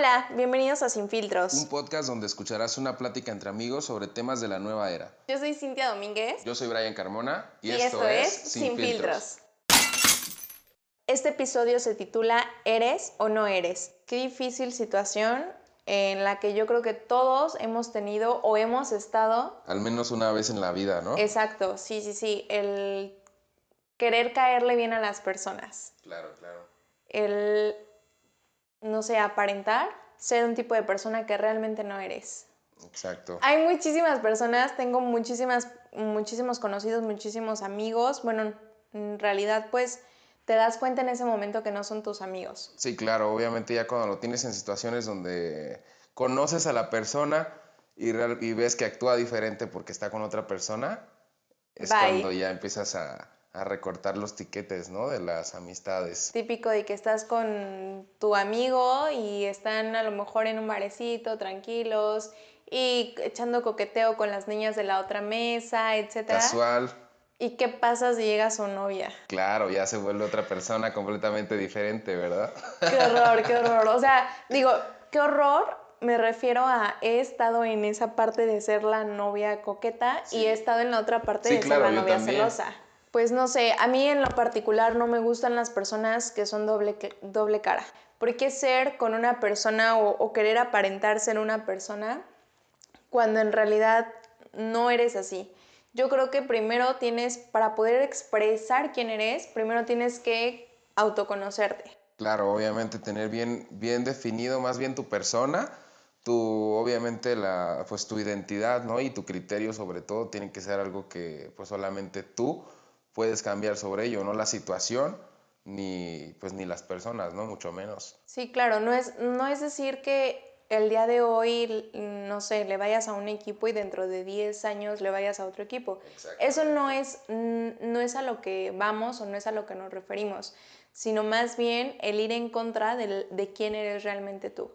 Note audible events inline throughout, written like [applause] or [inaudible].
Hola, bienvenidos a Sin Filtros. Un podcast donde escucharás una plática entre amigos sobre temas de la nueva era. Yo soy Cintia Domínguez. Yo soy Brian Carmona y, esto, es Sin, Filtros. Este episodio se titula ¿Eres o no eres? Qué difícil situación en la que yo creo que todos hemos tenido o hemos estado. Al menos una vez en la vida, ¿no? Exacto, sí, sí, sí. El querer caerle bien a las personas. Claro, claro. El no sé, aparentar ser un tipo de persona que realmente no eres. Exacto. Hay muchísimas personas, tengo muchísimas, muchísimos conocidos, muchísimos amigos. Bueno, en realidad, pues te das cuenta en ese momento que no son tus amigos. Sí, claro, obviamente ya cuando lo tienes en situaciones donde conoces a la persona y, y ves que actúa diferente porque está con otra persona, es cuando ya empiezas a, a recortar los tiquetes, ¿no? De las amistades. Típico de que estás con tu amigo y están a lo mejor en un barecito, tranquilos, y echando coqueteo con las niñas de la otra mesa, etc. Casual. ¿Y qué pasa si llega su novia? Claro, ya se vuelve otra persona completamente diferente, ¿verdad? Qué horror, qué horror. O sea, digo, qué horror me refiero a he estado en esa parte de ser la novia coqueta y he estado en la otra parte de ser la novia celosa. Pues no sé, a mí en lo particular no me gustan las personas que son doble, doble cara. ¿Por qué ser con una persona o, querer aparentar ser una persona cuando en realidad no eres así? Yo creo que primero tienes, para poder expresar quién eres, primero tienes que autoconocerte. Claro, obviamente tener bien, bien definido más bien tu persona, tu, obviamente la, pues tu identidad, ¿no? Y tu criterio sobre todo tiene que ser algo que pues solamente tú puedes cambiar sobre ello, no la situación ni pues ni las personas, ¿no? Mucho menos. Sí, claro, no es, no es decir que el día de hoy, no sé, le vayas a un equipo y dentro de 10 años le vayas a otro equipo. Eso no es, no es a lo que vamos o no es a lo que nos referimos, sino más bien el ir en contra de, de quién eres realmente tú.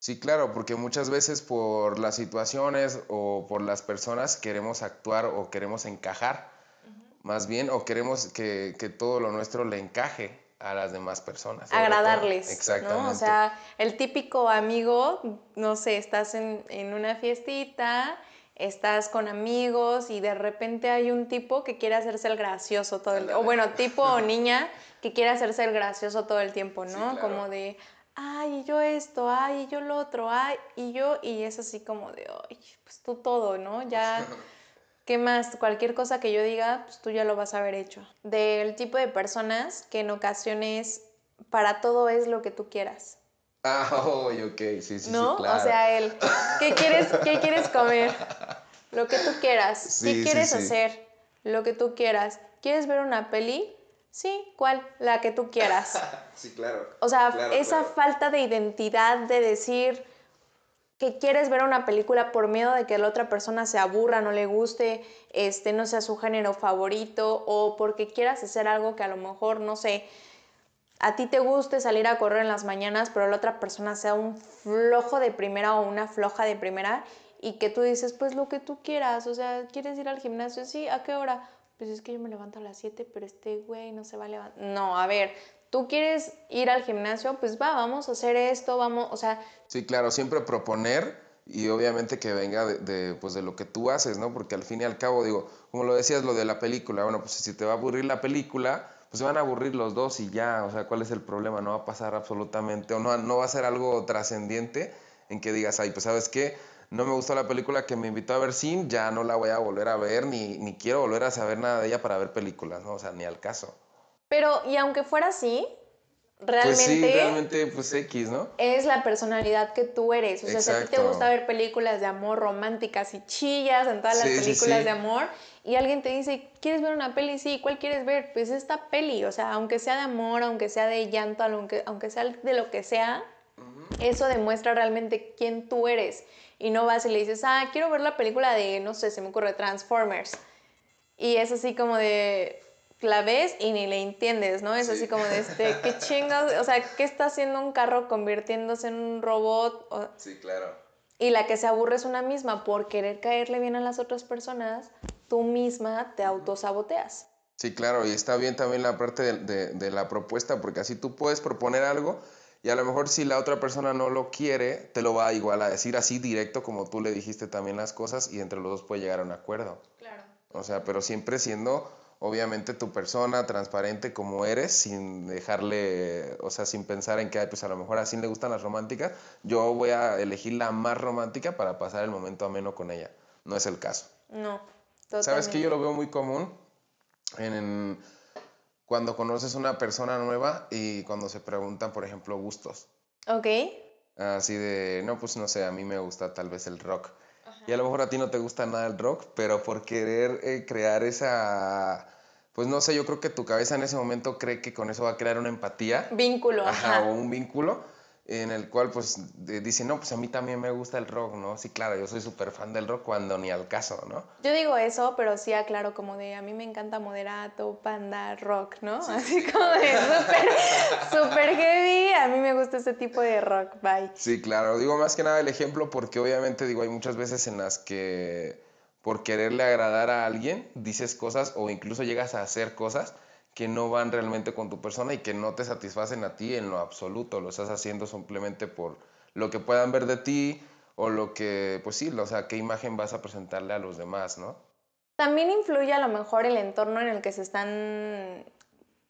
Sí, claro, porque muchas veces por las situaciones o por las personas queremos actuar o queremos encajar más bien, o queremos que, todo lo nuestro le encaje a las demás personas. Agradarles. Exactamente. O sea, el típico amigo, no sé, estás en, una fiestita, estás con amigos y de repente hay un tipo que quiere hacerse el gracioso todo el tiempo. O bueno, tipo o [laughs] niña que quiere hacerse el gracioso todo el tiempo, ¿no? Como de, ay, yo esto, ay, yo lo otro, ay, y yo, y es así como de, ay, pues tú todo, ¿no? Ya [laughs] ¿Qué más? Cualquier cosa que yo diga, pues tú ya lo vas a haber hecho. Del tipo de personas que en ocasiones para todo es lo que tú quieras. Ah, [laughs] ok, sí, sí, ¿No? sí, claro. O sea, él, ¿qué quieres, ¿qué quieres comer? Lo que tú quieras. ¿Qué quieres hacer? Lo que tú quieras. ¿Quieres ver una peli? Sí, ¿cuál? La que tú quieras. [laughs] sí, claro. O sea, esa falta de identidad de decir, que quieres ver una película por miedo de que la otra persona se aburra, no le guste, este, no sea su género favorito o porque quieras hacer algo que a lo mejor, no sé, a ti te guste salir a correr en las mañanas, pero la otra persona sea un flojo de primera o una floja de primera y que tú dices, pues lo que tú quieras, o sea, ¿quieres ir al gimnasio? Sí, ¿a qué hora? Pues es que yo me levanto a las 7, pero este güey no se va a levantar. No, a ver, tú quieres ir al gimnasio, pues va, vamos a hacer esto, vamos, o sea... Sí, claro, siempre proponer y obviamente que venga de, pues de lo que tú haces, ¿no? Porque al fin y al cabo, digo, como lo decías, lo de la película, bueno, pues si te va a aburrir la película, pues se van a aburrir los dos y ya, o sea, ¿cuál es el problema? No va a pasar absolutamente, o no, no va a ser algo trascendiente en que digas, ay, pues sabes qué, no me gustó la película que me invitó a ver Sin, ya no la voy a volver a ver, ni, ni quiero volver a saber nada de ella para ver películas, ¿no? O sea, ni al caso. Pero, y aunque fuera así, realmente. Pues sí, realmente, pues X, ¿no? Es la personalidad que tú eres. O sea, si a ti te gusta ver películas de amor románticas y chillas en todas las películas de amor, y alguien te dice, ¿quieres ver una peli? Sí, ¿cuál quieres ver? Pues esta peli. O sea, aunque sea de amor, aunque sea de llanto, aunque, aunque sea de lo que sea, eso demuestra realmente quién tú eres. Y no vas y le dices, ah, quiero ver la película de, no sé, se me ocurre, Transformers. Y es así como de, la ves y ni le entiendes, ¿no? Es así como de este, qué chingas, o sea, ¿qué está haciendo un carro convirtiéndose en un robot? sí, claro. Y la que se aburre es una misma, por querer caerle bien a las otras personas, tú misma te autosaboteas. Sí, claro, y está bien también la parte de, de, la propuesta, porque así tú puedes proponer algo Y a lo mejor si la otra persona no lo quiere, te lo va igual a decir así directo como tú le dijiste también las cosas y entre los dos puede llegar a un acuerdo. Claro. O sea, pero siempre siendo obviamente tu persona transparente como eres, sin dejarle, o sea, sin pensar en que, pues a lo mejor así le gustan las románticas, yo voy a elegir la más romántica para pasar el momento ameno con ella. No es el caso. No. ¿Sabes que yo lo veo muy común? En, cuando conoces una persona nueva y cuando se preguntan, por ejemplo, gustos. Ok. Así de, no, pues no sé, a mí me gusta tal vez el rock. Y a lo mejor a ti no te gusta nada el rock, pero por querer eh, crear esa, pues no sé, yo creo que tu cabeza en ese momento cree que con eso va a crear una empatía. Vínculo, ajá. o un vínculo en el cual pues dice, no, pues a mí también me gusta el rock, ¿no? Sí, claro, yo soy súper fan del rock cuando ni al caso, ¿no? Yo digo eso, pero sí aclaro como de, a mí me encanta moderato, panda, rock, ¿no? Así como de súper heavy, a mí me gusta ese tipo de rock, bye. Sí, claro, digo más que nada el ejemplo porque obviamente digo, hay muchas veces en las que por quererle agradar a alguien dices cosas o incluso llegas a hacer cosas que no van realmente con tu persona y que no te satisfacen a ti en lo absoluto. Lo estás haciendo simplemente por lo que puedan ver de ti o lo que, pues sí, o sea, qué imagen vas a presentarle a los demás, ¿no? También influye a lo mejor el entorno en el que se están,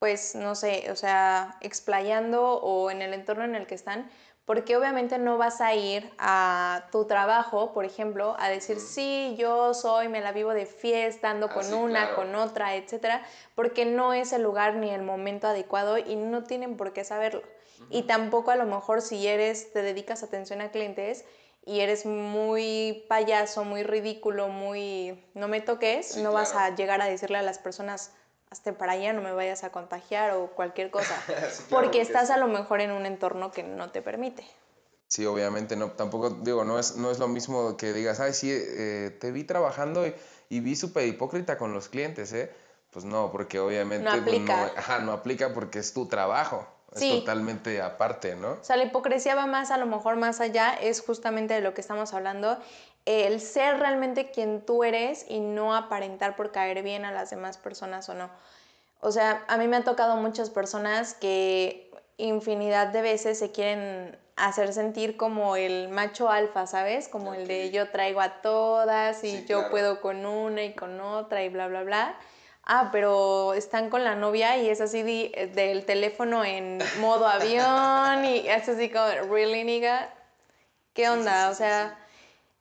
pues, no sé, o sea, explayando o en el entorno en el que están, porque obviamente no vas a ir a tu trabajo, por ejemplo, a decir, sí, yo soy, me la vivo de fiesta, ando ah, con una, con otra, etcétera, porque no es el lugar ni el momento adecuado y no tienen por qué saberlo. Y tampoco a lo mejor si eres, te dedicas atención a clientes y eres muy payaso, muy ridículo, muy no me toques, no vas a llegar a decirle a las personas, hasta para allá, no me vayas a contagiar o cualquier cosa, [laughs] porque estás a lo mejor en un entorno que no te permite. Sí, obviamente, no, tampoco, digo, no es, no es lo mismo que digas, ay, sí, eh, te vi trabajando y, vi súper hipócrita con los clientes, ¿eh? Pues no, porque obviamente no aplica, ajá, no aplica porque es tu trabajo. Es totalmente aparte, ¿no? O sea, la hipocresía va más, a lo mejor más allá, es justamente de lo que estamos hablando, el ser realmente quien tú eres y no aparentar por caer bien a las demás personas o no. O sea, a mí me han tocado muchas personas que infinidad de veces se quieren hacer sentir como el macho alfa, ¿sabes? Como el de yo traigo a todas y yo puedo con una y con otra y bla, bla, bla. Ah, pero están con la novia y es así del teléfono en modo avión y es así como, ¿really, nigga? ¿Qué onda? o sea,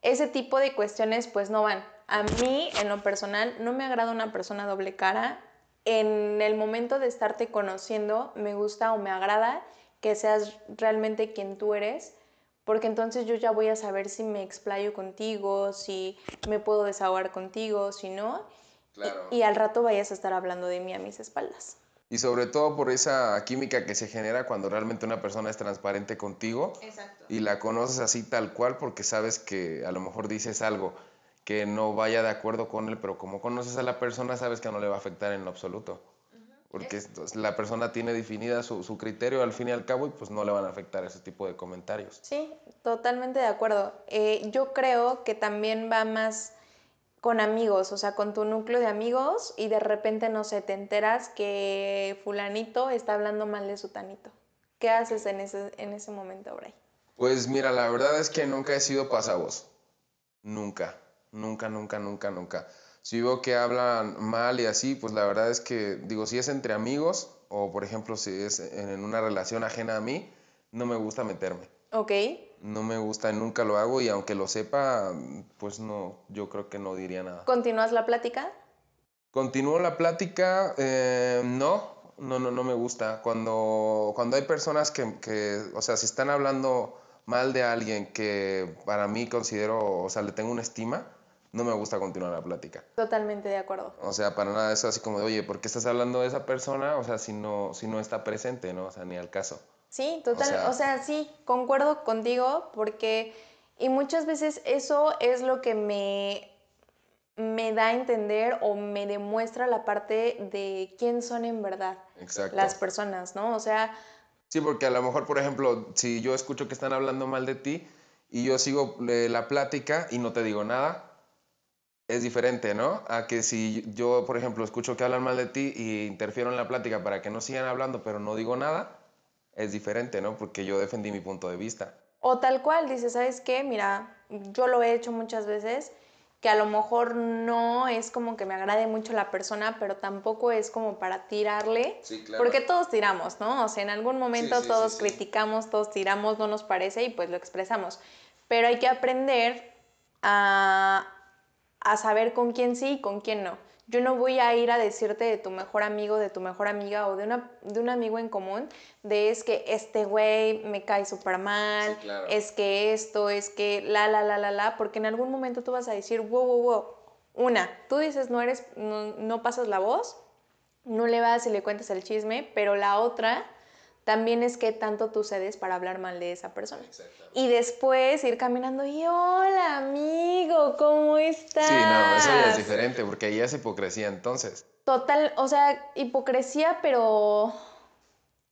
ese tipo de cuestiones pues no van. A mí, en lo personal, no me agrada una persona doble cara. En el momento de estarte conociendo, me gusta o me agrada que seas realmente quien tú eres, porque entonces yo ya voy a saber si me explayo contigo, si me puedo desahogar contigo, si no. Y, y al rato vayas a estar hablando de mí a mis espaldas. Y sobre todo por esa química que se genera cuando realmente una persona es transparente contigo y la conoces así tal cual porque sabes que a lo mejor dices algo que no vaya de acuerdo con él, pero como conoces a la persona sabes que no le va a afectar en lo absoluto. Porque la persona tiene definida su, su, criterio al fin y al cabo y pues no le van a afectar ese tipo de comentarios. Sí, totalmente de acuerdo. Eh, yo creo que también va más con amigos, o sea, con tu núcleo de amigos y de repente, no sé, te enteras que fulanito está hablando mal de su tanito. ¿Qué haces en ese, en ese momento, Bray? Pues mira, la verdad es que nunca he sido pasavoz. Nunca, nunca, nunca, nunca, nunca. Si veo que hablan mal y así, pues la verdad es que, digo, si es entre amigos o por ejemplo si es en una relación ajena a mí, no me gusta meterme. Ok. No me gusta, nunca lo hago y aunque lo sepa, pues no, yo creo que no diría nada. ¿Continúas la plática? Continúo la plática, eh, no, no, no, no me gusta. Cuando, cuando hay personas que, que, o sea, si están hablando mal de alguien que para mí considero, o sea, le tengo una estima, no me gusta continuar la plática. Totalmente de acuerdo. O sea, para nada eso así como de, oye, ¿por qué estás hablando de esa persona? O sea, si no, si no está presente, ¿no? O sea, ni al caso. Sí, total, o sea, sí, concuerdo contigo porque, y muchas veces eso es lo que me, me da a entender o me demuestra la parte de quién son en verdad las personas, ¿no? O sea... Sí, porque a lo mejor, por ejemplo, si yo escucho que están hablando mal de ti y yo sigo eh, la plática y no te digo nada, es diferente, ¿no? A que si yo, por ejemplo, escucho que hablan mal de ti y interfiero en la plática para que no sigan hablando, pero no digo nada, es diferente, ¿no? Porque yo defendí mi punto de vista. O tal cual, dice, ¿sabes qué? Mira, yo lo he hecho muchas veces, que a lo mejor no es como que me agrade mucho la persona, pero tampoco es como para tirarle, Sí, claro. porque todos tiramos, ¿no? O sea, en algún momento Sí, sí, todos criticamos, todos tiramos, no nos parece y pues lo expresamos. Pero hay que aprender a, a saber con quién sí y con quién no. Yo no voy a ir a decirte de tu mejor amigo, de tu mejor amiga o de, una, de un amigo en común, de es que este güey me cae súper mal, Sí, claro. es que esto, es que la, la, la, la, la, porque en algún momento tú vas a decir, wow, wow, wow. Una, tú dices, no eres, no, no pasas la voz, no le vas y le cuentas el chisme, pero la otra también es que tanto tú cedes para hablar mal de esa persona. Y después ir caminando y hola amigo, ¿cómo estás? Sí, no, eso ya es diferente, porque ahí es hipocresía entonces. Total, o sea, hipocresía, pero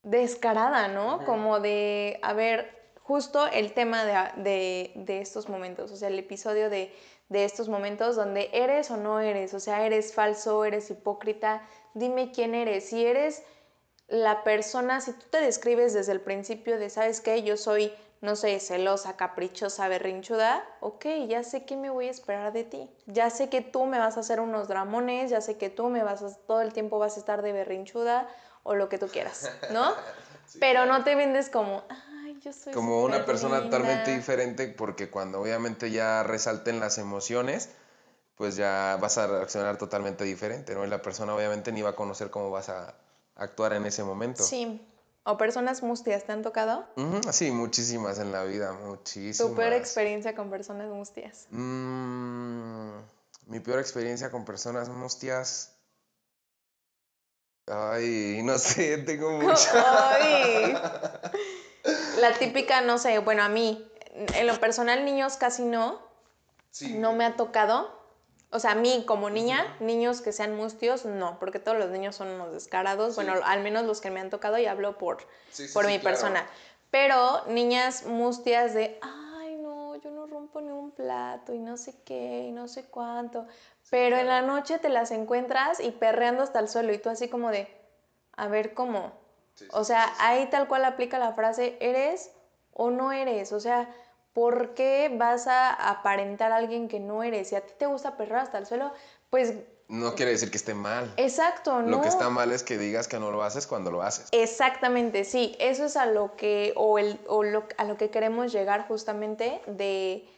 descarada, ¿no? Como de, a ver, justo el tema de, de- de estos momentos, o sea, el episodio de, de estos momentos donde eres o no eres, o sea, eres falso, eres hipócrita, dime quién eres. Si eres la persona, si tú te describes desde el principio de, ¿sabes qué? Yo soy, no sé, celosa, caprichosa, berrinchuda, ok, ya sé qué me voy a esperar de ti. Ya sé que tú me vas a hacer unos dramones, ya sé que tú me vas a, todo el tiempo vas a estar de berrinchuda o lo que tú quieras, ¿no? [laughs] Pero no te vendes como, ay, yo soy Como una persona linda". totalmente diferente, porque cuando obviamente ya resalten las emociones, pues ya vas a reaccionar totalmente diferente, ¿no? Y la persona obviamente ni va a conocer cómo vas a actuar en ese momento. Sí. O personas mustias, ¿te han tocado? Sí, muchísimas en la vida, muchísimas. Tu peor experiencia con personas mustias. Mm, mi peor experiencia con personas mustias. Ay, no sé, [laughs] tengo [laughs] mucho. Ay. [laughs] La típica, no sé, bueno, a mí, en lo personal, niños casi no, no me ha tocado. O sea, a mí como niña, niños que sean mustios, no, porque todos los niños son unos descarados. Bueno, al menos los que me han tocado y hablo por, Sí, sí, por mi claro. persona. Pero niñas mustias de, ay, no, yo no rompo ni un plato y no sé qué y no sé cuánto. Pero en la noche te las encuentras y perreando hasta el suelo y tú así como de, a ver cómo. O sea, ahí tal cual aplica la frase, ¿eres o no eres? O sea, ¿por qué vas a aparentar a alguien que no eres? Si a ti te gusta perrar hasta el suelo, pues No quiere decir que esté mal. exacto, ¿no? Lo que está mal es que digas que no lo haces cuando lo haces. Exactamente, sí, eso es a lo que, o, el, o lo, a lo que queremos llegar justamente de,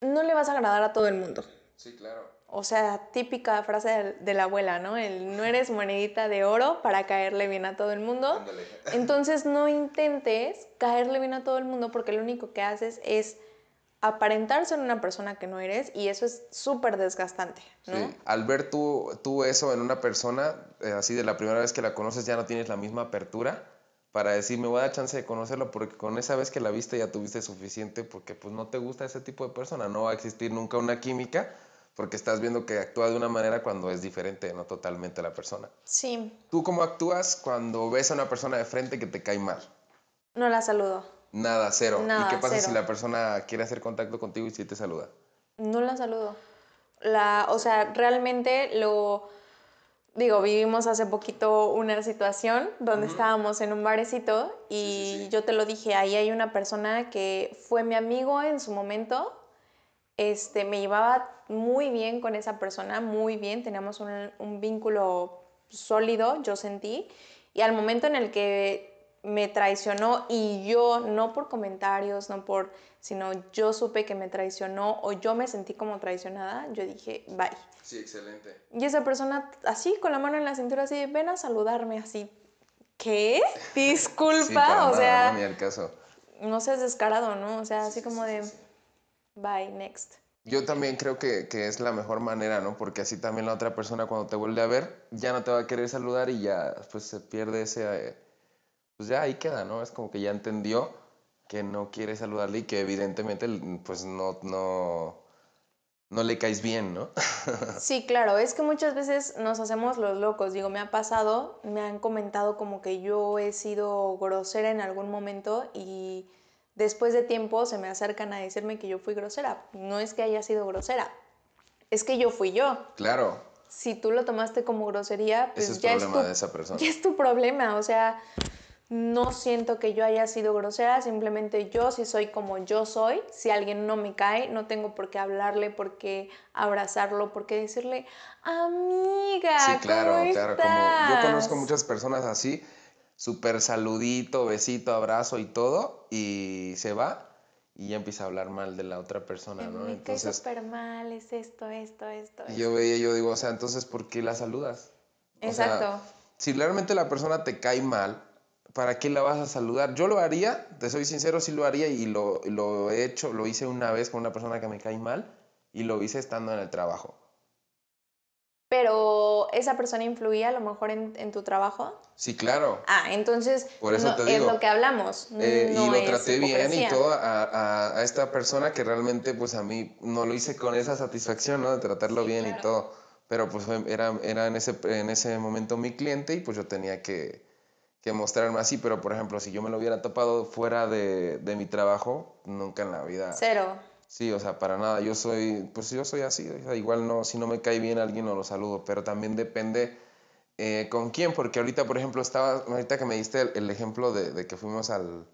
no le vas a agradar a todo el mundo. Sí, claro. O sea, típica frase de, de la abuela, ¿no? El no eres monedita de oro para caerle bien a todo el mundo. [laughs] Entonces no intentes caerle bien a todo el mundo porque lo único que haces es aparentar ser una persona que no eres y eso es súper desgastante, ¿no? Sí. Al ver tú, tú eso en una persona, eh, así de la primera vez que la conoces ya no tienes la misma apertura para decir, me voy a dar chance de conocerlo porque con esa vez que la viste ya tuviste suficiente porque pues no te gusta ese tipo de persona, no va a existir nunca una química porque estás viendo que actúa de una manera cuando es diferente, no totalmente la persona. Sí, ¿Tú cómo actúas cuando ves a una persona de frente que te cae mal? no la saludo. Nada, cero. Nada, ¿Y qué pasa si la persona quiere hacer contacto contigo y sí te saluda? No la saludo. La, o sea, realmente lo digo, vivimos hace poquito una situación donde estábamos en un barecito y Sí, sí, sí. yo te lo dije, ahí hay una persona que fue mi amigo en su momento. Este, me llevaba muy bien con esa persona, muy bien, teníamos un, un vínculo sólido, yo sentí, y al momento en el que me traicionó y yo, no por comentarios, no por, sino yo supe que me traicionó o yo me sentí como traicionada, yo dije, bye. Sí, excelente. Y esa persona así, con la mano en la cintura, así, ven a saludarme, así, ¿qué? [laughs] Disculpa, Sí, para o nada, sea, no, ni al caso. no seas descarado, ¿no? O sea, así sí, como sí, de. Bye, next. Yo también creo que, que es la mejor manera, ¿no? Porque así también la otra persona cuando te vuelve a ver ya no te va a querer saludar y ya pues se pierde ese... eh, pues ya ahí queda, ¿no? Es como que ya entendió que no quiere saludarle y que evidentemente pues no, no, no le caes bien, ¿no? [laughs] Sí, claro, es que muchas veces nos hacemos los locos. Digo, me ha pasado, me han comentado como que yo he sido grosera en algún momento y después de tiempo se me acercan a decirme que yo fui grosera. No es que haya sido grosera, es que yo fui yo. claro, Si tú lo tomaste como grosería, pues ese es ya, es problema tu, de esa persona. ya es tu problema. O sea, no siento que yo haya sido grosera, simplemente yo si soy como yo soy, si alguien no me cae, no tengo por qué hablarle, por qué abrazarlo, por qué decirle, amiga. Sí, claro, claro, como yo conozco muchas personas así, súper saludito, besito, abrazo y todo, y se va y ya empieza a hablar mal de la otra persona, ¿no? Me entonces, súper mal, es esto, esto, esto. Y yo veía, yo digo, o sea, entonces, ¿por qué la saludas? Exacto. si realmente la persona te cae mal, ¿para qué la vas a saludar? Yo lo haría, te soy sincero, sí lo haría y lo, lo, he hecho, lo hice una vez con una persona que me cae mal y lo hice estando en el trabajo. Pero esa persona influía a lo mejor en, tu trabajo. Sí, claro. Ah, entonces Por eso te digo, es lo que hablamos. Eh, y lo traté bien y todo a, a, esta persona que realmente pues a mí no lo hice con esa satisfacción, ¿no? De tratarlo bien y todo. Pero pues era, era en, ese, en ese momento mi cliente y pues yo tenía que, que mostrarme así, pero por ejemplo, si yo me lo hubiera topado fuera de, de, mi trabajo, nunca en la vida. Cero. Sí, o sea, para nada. Yo soy, pues yo soy así. igual no, si no me cae bien alguien no lo saludo, pero también depende eh, con quién, porque ahorita, por ejemplo, estaba, ahorita que me diste el, ejemplo de, de, que fuimos al,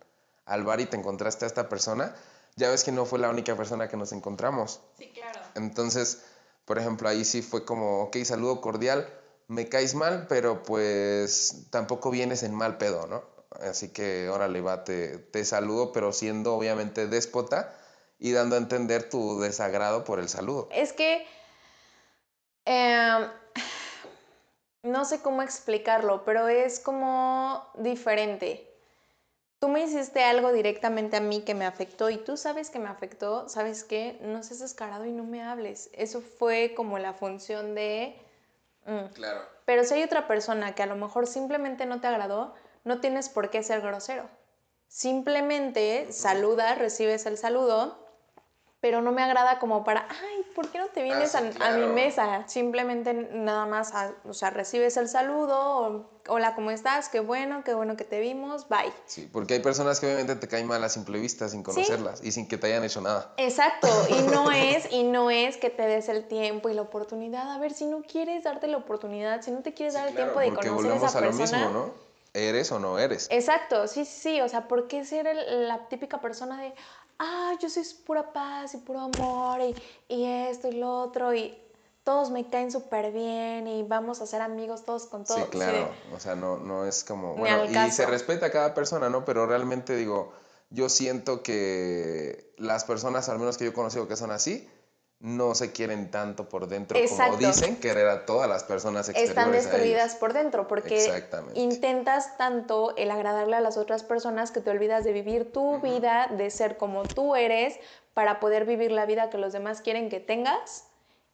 al bar y te encontraste a esta persona, ya ves que no fue la única persona que nos encontramos. Sí, claro. Entonces, por ejemplo, ahí sí fue como, ok, saludo cordial me caes mal, pero pues tampoco vienes en mal pedo, ¿no? Así que órale, va, te, te saludo, pero siendo obviamente déspota y dando a entender tu desagrado por el saludo. Es que em, no sé cómo explicarlo, pero es como diferente. Tú me hiciste algo directamente a mí que me afectó y tú sabes que me afectó, sabes que no seas descarado y no me hables. Eso fue como la función de Mm. Claro. Pero si hay otra persona que a lo mejor simplemente no te agradó, no tienes por qué ser grosero. Simplemente saluda, recibes el saludo, pero no me agrada como para, ay, ¿por qué no te vienes ah, a, mi mesa? Simplemente nada más, o sea, recibes el saludo, o, hola, ¿cómo estás? Qué bueno, qué bueno que te vimos, bye. Sí, porque hay personas que obviamente te caen mal a simple vista, sin conocerlas y sin que te hayan hecho nada. Exacto, y [laughs] no es, y no es que te des el tiempo y la oportunidad. A ver, si no quieres darte la oportunidad, si no te quieres dar el tiempo de conocer a esa a persona. Lo mismo, ¿no? ¿Eres o no eres? Exacto, sí, sí, sí. O sea, ¿por qué ser la típica persona de, ah, yo soy pura paz y puro amor y, y esto y lo otro y todos me caen súper bien y vamos a ser amigos todos con todos. Sí, claro, o sea, no, no es como, bueno, y se respeta a cada persona, ¿no? Pero realmente digo, yo siento que las personas, al menos que yo he conocido que son así, no se quieren tanto por dentro como dicen querer a todas las personas exteriores Están destruidas por dentro porque intentas tanto el agradarle a las otras personas que te olvidas de vivir tu vida, de ser como tú eres, para poder vivir la vida que los demás quieren que tengas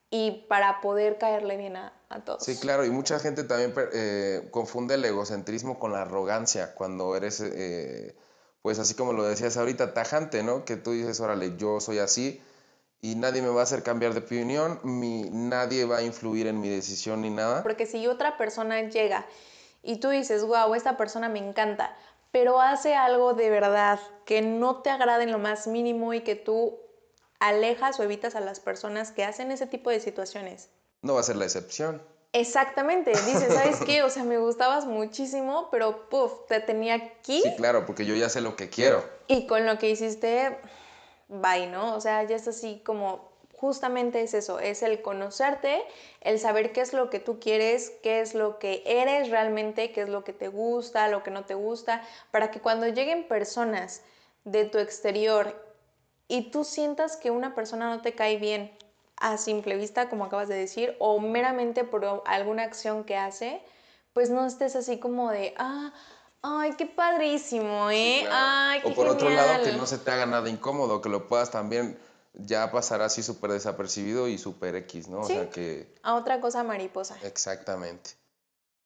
y para poder caerle bien a, todos. Sí, claro, y mucha gente también eh, confunde el egocentrismo con la arrogancia cuando eres, eh, pues así como lo decías ahorita, tajante, ¿no? Que tú dices, órale, yo soy así y nadie me va a hacer cambiar de opinión, mi, nadie va a influir en mi decisión ni nada. Porque si otra persona llega y tú dices, wow, esta persona me encanta, pero hace algo de verdad que no te agrada en lo más mínimo y que tú alejas o evitas a las personas que hacen ese tipo de situaciones. No va a ser la excepción. Exactamente, dices, ¿sabes qué? O sea, me gustabas muchísimo, pero puff, te tenía aquí. Sí, claro, porque yo ya sé lo que quiero. Y con lo que hiciste, bye, ¿no? O sea, ya es así como, justamente es eso, es el conocerte, el saber qué es lo que tú quieres, qué es lo que eres realmente, qué es lo que te gusta, lo que no te gusta, para que cuando lleguen personas de tu exterior y tú sientas que una persona no te cae bien a simple vista, como acabas de decir, o meramente por alguna acción que hace, pues no estés así como de, ah, Ay, qué padrísimo, ¿eh? Ay, qué O por otro lado, que no se te haga nada incómodo, que lo puedas también ya pasar así súper desapercibido y súper X, ¿no? o sea que... A otra cosa mariposa. Exactamente.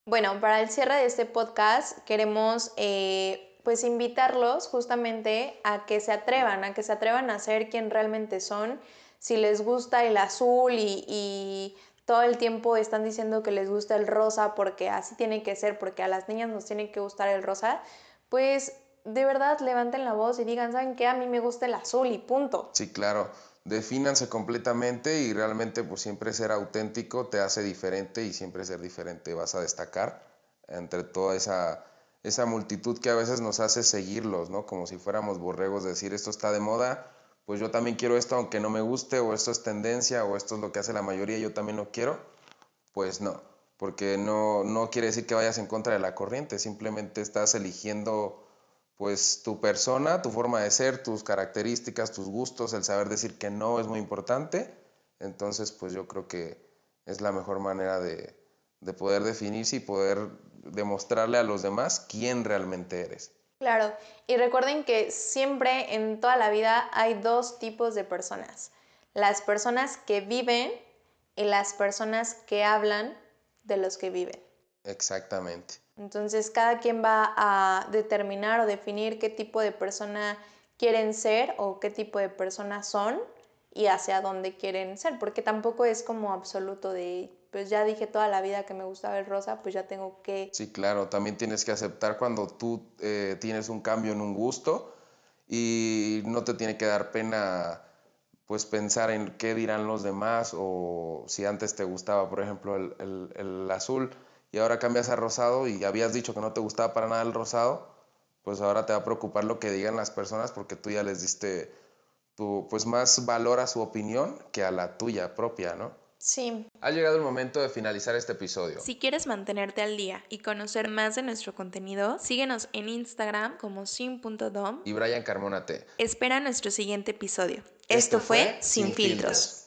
Bueno, para el cierre de este podcast queremos eh, pues invitarlos justamente a que se atrevan, a que se atrevan a ser quien realmente son. Si les gusta el azul y todo el tiempo están diciendo que les gusta el rosa porque así tiene que ser, porque a las niñas nos tiene que gustar el rosa, pues de verdad levanten la voz y digan, ¿saben qué? A mí me gusta el azul y punto. Sí, claro. Defínanse completamente y realmente pues siempre ser auténtico te hace diferente y siempre ser diferente vas a destacar entre toda esa esa multitud que a veces nos hace seguirlos, ¿no? Como si fuéramos borregos, decir esto está de moda, pues yo también quiero esto aunque no me guste, o esto es tendencia, o esto es lo que hace la mayoría, yo también lo quiero, pues no, porque no, no quiere decir que vayas en contra de la corriente, simplemente estás eligiendo pues tu persona, tu forma de ser, tus características, tus gustos, el saber decir que no es muy importante, entonces pues yo creo que es la mejor manera de, de poder definirse y poder demostrarle a los demás quién realmente eres. Claro, y recuerden que siempre en toda la vida hay dos tipos de personas. Las personas que viven y las personas que hablan de los que viven. Exactamente. Entonces cada quien va a determinar o definir qué tipo de persona quieren ser o qué tipo de persona son y hacia dónde quieren ser, porque tampoco es como absoluto de pues ya dije toda la vida que me gustaba el rosa, pues ya tengo que... Sí, claro, también tienes que aceptar cuando tú eh, tienes un cambio en un gusto y no te tiene que dar pena pues pensar en qué dirán los demás o si antes te gustaba, por ejemplo, el, el azul y ahora cambias a rosado y habías dicho que no te gustaba para nada el rosado, pues ahora te va a preocupar lo que digan las personas porque tú ya les diste tu, pues más valor a su opinión que a la tuya propia, ¿no? Sí. Ha llegado el momento de finalizar este episodio. Si quieres mantenerte al día y conocer más de nuestro contenido, síguenos en Instagram como sin.dom y Brian Carmona T. Espera nuestro siguiente episodio. Esto, fue Sin, filtros.